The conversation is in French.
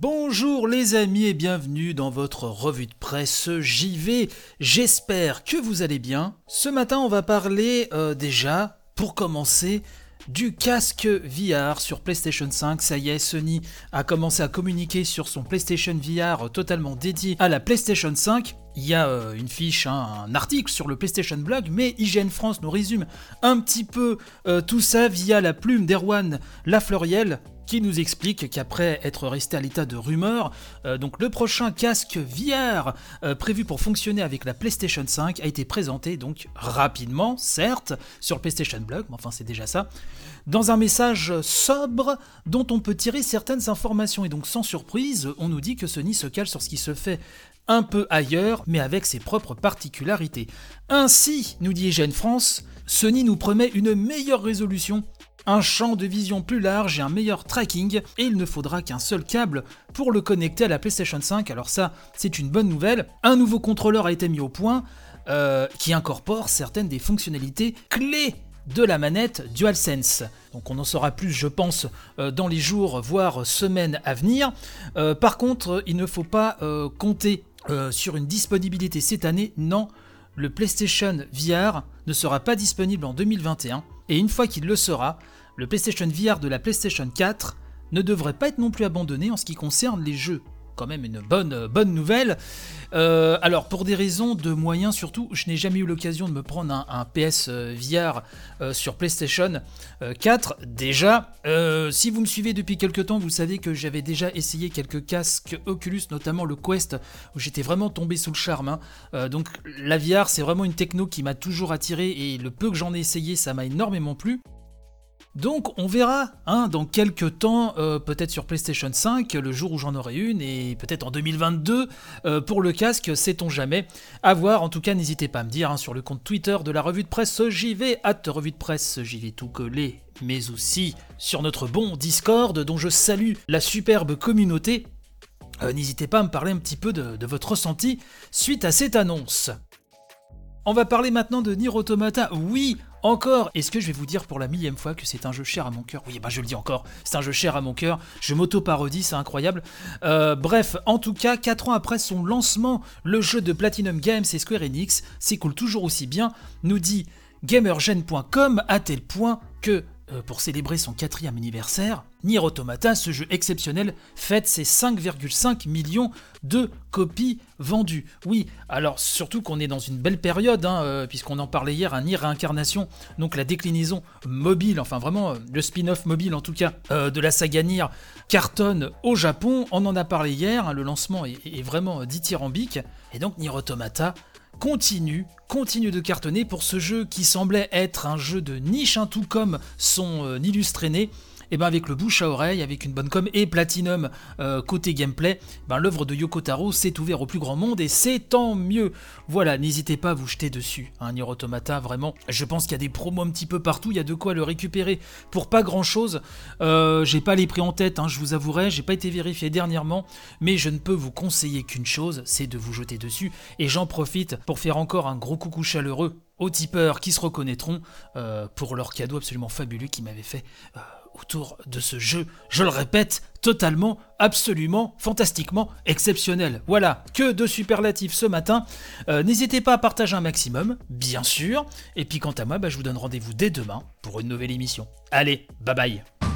Bonjour les amis et bienvenue dans votre revue de presse JV. J'espère que vous allez bien. Ce matin on va parler euh, déjà, pour commencer, du casque VR sur PlayStation 5. Ça y est, Sony a commencé à communiquer sur son PlayStation VR totalement dédié à la PlayStation 5. Il y a euh, une fiche, hein, un article sur le PlayStation Blog, mais IGN France nous résume un petit peu euh, tout ça via la plume d'Erwan Lafleuriel, qui nous explique qu'après être resté à l'état de rumeur, euh, donc le prochain casque VR prévu pour fonctionner avec la PlayStation 5 a été présenté donc rapidement, certes, sur le PlayStation Blog, mais enfin c'est déjà ça, dans un message sobre dont on peut tirer certaines informations. Et donc sans surprise, on nous dit que Sony se cale sur ce qui se fait un peu ailleurs, mais avec ses propres particularités. Ainsi, nous dit IGN France, Sony nous promet une meilleure résolution un champ de vision plus large et un meilleur tracking, et il ne faudra qu'un seul câble pour le connecter à la PlayStation 5, alors ça c'est une bonne nouvelle. Un nouveau contrôleur a été mis au point, euh, qui incorpore certaines des fonctionnalités clés de la manette DualSense. Donc on en saura plus, je pense, euh, dans les jours, voire semaines à venir. Euh, par contre, il ne faut pas compter sur une disponibilité cette année. Non, le PlayStation VR ne sera pas disponible en 2021. Et une fois qu'il le sera, le PlayStation VR de la PlayStation 4 ne devrait pas être non plus abandonné en ce qui concerne les jeux. Quand même une bonne, euh, bonne nouvelle. Euh, alors pour des raisons de moyens surtout, je n'ai jamais eu l'occasion de me prendre un, PS euh, VR sur PlayStation 4. Déjà, si vous me suivez depuis quelques temps, vous savez que j'avais déjà essayé quelques casques Oculus, notamment le Quest, où j'étais vraiment tombé sous le charme. Hein. donc la VR, c'est vraiment une techno qui m'a toujours attiré et le peu que j'en ai essayé, ça m'a énormément plu. Donc on verra hein, dans quelques temps, euh, peut-être sur PlayStation 5, le jour où j'en aurai une, et peut-être en 2022 euh, pour le casque, sait-on jamais. À voir, en tout cas n'hésitez pas à me dire hein, sur le compte Twitter de la revue de presse vais, hâte revue de presse vais tout coller, mais aussi sur notre bon Discord dont je salue la superbe communauté. Euh, n'hésitez pas à me parler un petit peu de votre ressenti suite à cette annonce. On va parler maintenant de Nier Automata. Oui, encore Est-ce que je vais vous dire pour la millième fois que c'est un jeu cher à mon cœur? Oui, bah je le dis encore, c'est un jeu cher à mon cœur. Je m'auto-parodie, c'est incroyable. Euh, bref, en tout cas, 4 ans après son lancement, le jeu de Platinum Games et Square Enix s'écoule toujours aussi bien, nous dit gamergen.com à tel point que euh, pour célébrer son quatrième anniversaire, Nier Automata, ce jeu exceptionnel, fête ses 5,5 millions de copies vendues. Oui, alors surtout qu'on est dans une belle période, hein, euh, puisqu'on en parlait hier, un Nier Réincarnation, donc la déclinaison mobile, enfin vraiment euh, le spin-off mobile en tout cas, de la saga Nier cartonne au Japon. On en a parlé hier, hein, le lancement est, vraiment dithyrambique, et donc Nier Automata continue, continue de cartonner pour ce jeu qui semblait être un jeu de niche, hein, tout comme son euh, illustré né. Et ben avec le bouche à oreille, avec une bonne com et Platinum euh, côté gameplay, ben l'œuvre de Yoko Taro s'est ouverte au plus grand monde et c'est tant mieux. Voilà, n'hésitez pas à vous jeter dessus. Un hein, vraiment, je pense qu'il y a des promos un petit peu partout, il y a de quoi le récupérer pour pas grand chose. Euh, j'ai pas les prix en tête, hein, je vous avouerai, j'ai pas été vérifié dernièrement, mais je ne peux vous conseiller qu'une chose, c'est de vous jeter dessus. Et j'en profite pour faire encore un gros coucou chaleureux aux tipeurs qui se reconnaîtront euh, pour leur cadeau absolument fabuleux qu'ils m'avaient fait autour de ce jeu, je le répète, totalement, absolument, fantastiquement exceptionnel. Voilà, que de superlatifs ce matin. Euh, n'hésitez pas à partager un maximum, bien sûr. Et puis quant à moi, bah, je vous donne rendez-vous dès demain pour une nouvelle émission. Allez, bye bye